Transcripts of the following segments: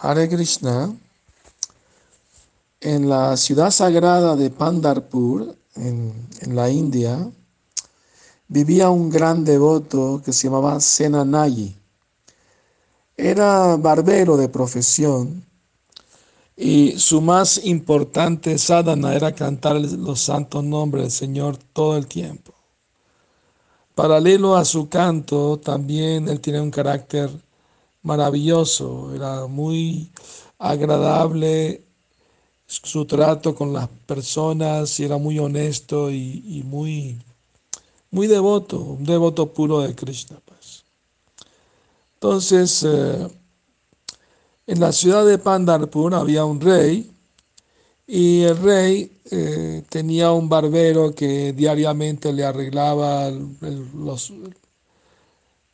Hare Krishna, en la ciudad sagrada de Pandarpur, en, la India, vivía un gran devoto que se llamaba Senanayi. Era barbero de profesión y su más importante sadhana era cantar los santos nombres del Señor todo el tiempo. Paralelo a su canto, también él tiene un carácter maravilloso, era muy agradable su trato con las personas y era muy honesto y, muy, muy devoto, un devoto puro de Krishna. Pues. Entonces, eh, en la ciudad de Pandarpur había un rey y el rey eh, tenía un barbero que diariamente le arreglaba los,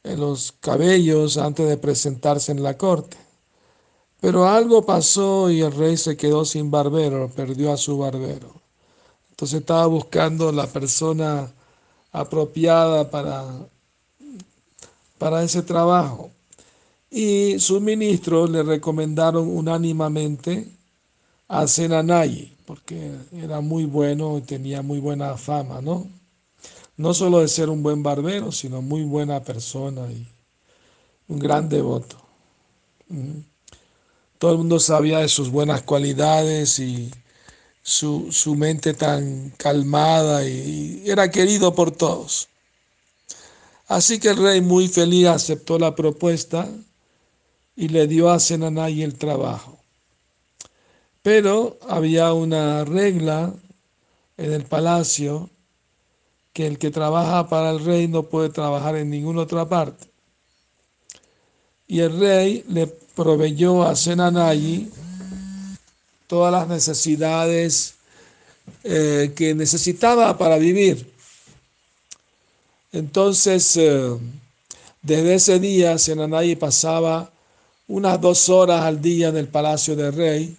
los cabellos antes de presentarse en la corte. Pero algo pasó y el rey se quedó sin barbero, perdió a su barbero. Entonces estaba buscando la persona apropiada para, para ese trabajo. Y sus ministros le recomendaron unánimamente a Senanayi, porque era muy bueno y tenía muy buena fama, ¿no? No solo de ser un buen barbero, sino muy buena persona y un gran devoto. Mm. Todo el mundo sabía de sus buenas cualidades y su, mente tan calmada y, era querido por todos. Así que el rey muy feliz aceptó la propuesta y le dio a Senanay el trabajo. Pero había una regla en el palacio que el que trabaja para el rey no puede trabajar en ninguna otra parte. Y el rey le proveyó a Senanayi todas las necesidades eh, que necesitaba para vivir. Entonces, eh, desde ese día, Senanayi pasaba unas dos horas al día en el palacio del rey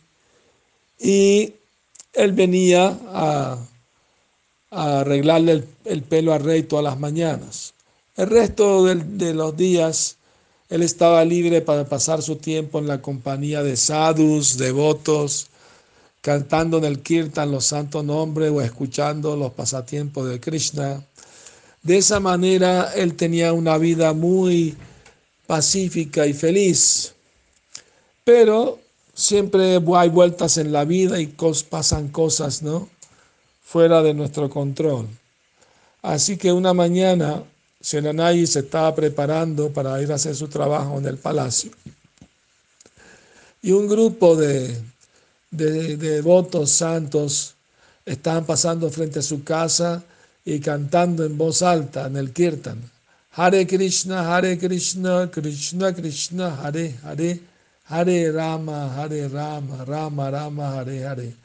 y él venía a arreglarle el, pelo al rey todas las mañanas. El resto de, los días él estaba libre para pasar su tiempo en la compañía de sadhus, devotos, cantando en el kirtan los santos nombres o escuchando los pasatiempos de Krishna. De esa manera él tenía una vida muy pacífica y feliz. Pero siempre hay vueltas en la vida y pasan cosas, ¿no? Fuera de nuestro control. Así que una mañana Senanayi se estaba preparando para ir a hacer su trabajo en el palacio. Y un grupo de, de, devotos santos estaban pasando frente a su casa y cantando en voz alta en el kirtan. Hare Krishna, Hare Krishna, Krishna Krishna, Hare Hare, Hare Rama, Hare Rama, Rama Rama, Hare Hare.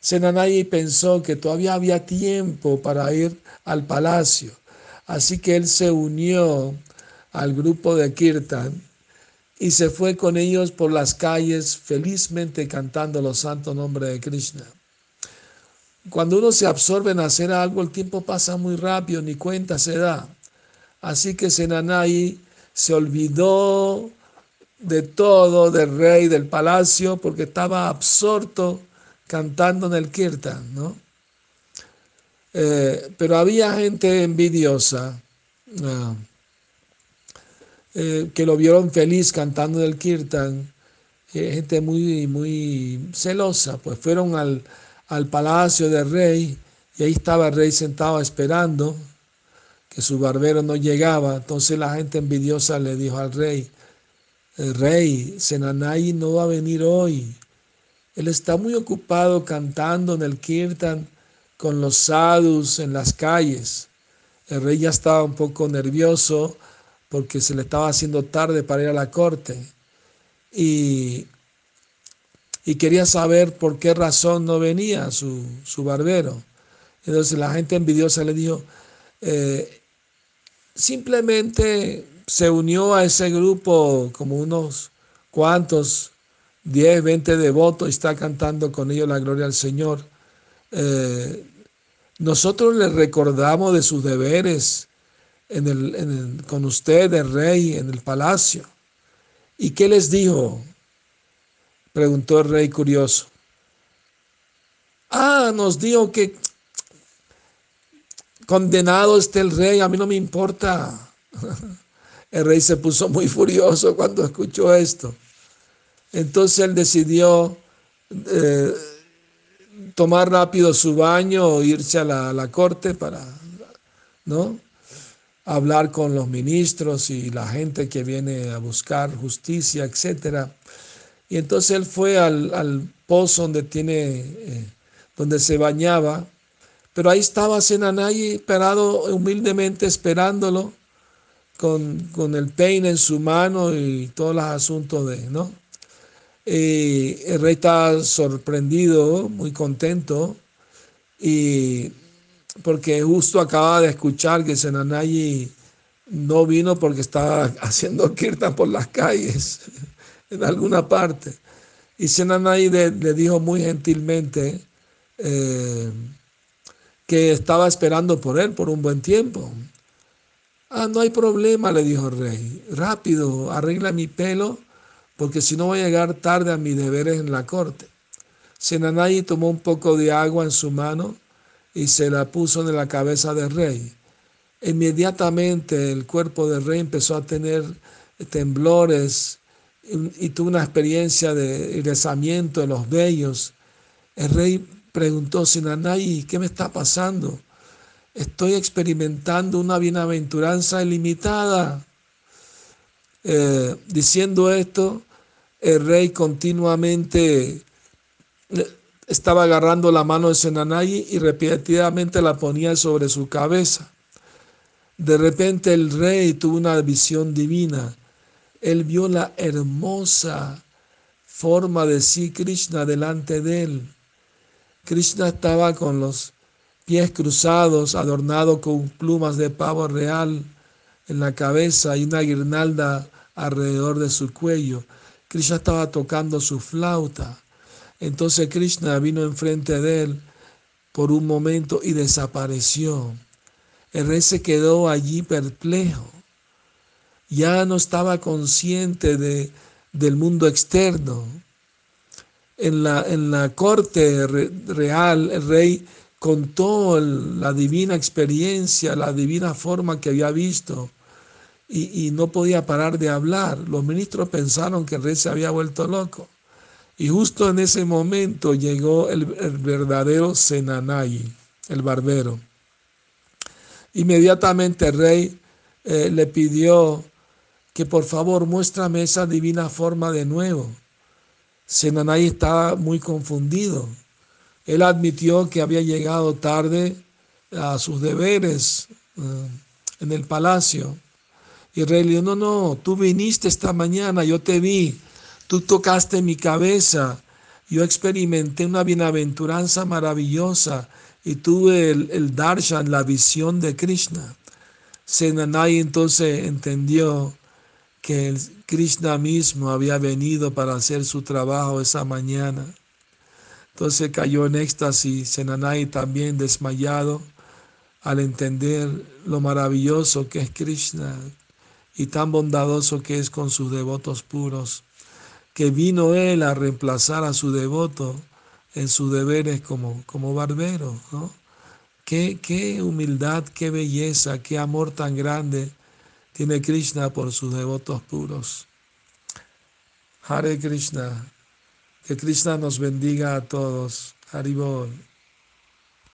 Senanayi pensó que todavía había tiempo para ir al palacio, así que él se unió al grupo de Kirtan y se fue con ellos por las calles felizmente cantando los santos nombres de Krishna. Cuando uno se absorbe en hacer algo, el tiempo pasa muy rápido, ni cuenta se da. Así que Senanayi se olvidó de todo, del rey, del palacio, porque estaba absorto cantando en el kirtan, ¿no? Eh, pero había gente envidiosa ah, eh, que lo vieron feliz cantando en el kirtan, eh, gente muy, muy celosa, pues fueron al, al palacio del rey y ahí estaba el rey sentado esperando que su barbero no llegaba. Entonces la gente envidiosa le dijo al rey, el rey, Senanayi no va a venir hoy. Él está muy ocupado cantando en el kirtan con los sadhus en las calles. El rey ya estaba un poco nervioso porque se le estaba haciendo tarde para ir a la corte y, quería saber por qué razón no venía su, barbero. Entonces la gente envidiosa le dijo, eh, simplemente se unió a ese grupo como unos cuantos 10, 20 devotos y está cantando con ellos la gloria al Señor. Eh, nosotros le recordamos de sus deberes con usted, el rey, en el palacio. ¿Y qué les dijo? preguntó el rey curioso. Ah, nos dijo que condenado esté el rey, a mí no me importa. El rey se puso muy furioso cuando escuchó esto. Entonces él decidió eh, tomar rápido su baño o irse a la, corte para, ¿no? hablar con los ministros y la gente que viene a buscar justicia, etc. Y entonces él fue al, pozo donde tiene, eh, donde se bañaba, pero ahí estaba Senanayi parado humildemente esperándolo con, con, el peine en su mano y todos los asuntos de, ¿no? Y el rey está sorprendido, muy contento, y porque justo acaba de escuchar que Senanayi no vino porque estaba haciendo kirtan por las calles en alguna parte. Y Senanayi le, dijo muy gentilmente eh, que estaba esperando por él por un buen tiempo. Ah, no hay problema, le dijo el rey. Rápido, arregla mi pelo, porque si no voy a llegar tarde a mis deberes en la corte. Senanayi tomó un poco de agua en su mano y se la puso en la cabeza del rey. Inmediatamente el cuerpo del rey empezó a tener temblores y, tuvo una experiencia de irresamiento de los vellos. El rey preguntó, Sinanay, ¿qué me está pasando? Estoy experimentando una bienaventuranza ilimitada. Eh, diciendo esto, el rey continuamente estaba agarrando la mano de Senanayi y repetidamente la ponía sobre su cabeza. De repente el rey tuvo una visión divina. Él vio la hermosa forma de sí Krishna delante de él. Krishna estaba con los pies cruzados, adornado con plumas de pavo real en la cabeza y una guirnalda alrededor de su cuello. Krishna estaba tocando su flauta. Entonces Krishna vino enfrente de él por un momento y desapareció. El rey se quedó allí perplejo. Ya no estaba consciente de, del mundo externo. En la, en la corte real, el rey contó la divina experiencia, la divina forma que había visto y, no podía parar de hablar. Los ministros pensaron que el rey se había vuelto loco. Y justo en ese momento llegó el, verdadero Senanayi, el barbero. Inmediatamente el rey eh, le pidió que por favor muéstrame esa divina forma de nuevo. Senanayi estaba muy confundido. Él admitió que había llegado tarde a sus deberes eh, en el palacio. Y el rey le dijo, no, no, tú viniste esta mañana, yo te vi, Tú tocaste mi cabeza. Yo experimenté una bienaventuranza maravillosa y tuve el, darshan, la visión de Krishna. Senanai entonces entendió que el Krishna mismo había venido para hacer su trabajo esa mañana. Entonces cayó en éxtasis, Senanai también desmayado al entender lo maravilloso que es Krishna y tan bondadoso que es con sus devotos puros que vino él a reemplazar a su devoto en sus deberes como, como barbero. ¿no? Qué, qué humildad, qué belleza, qué amor tan grande tiene Krishna por sus devotos puros. Hare Krishna, que Krishna nos bendiga a todos. Haribol.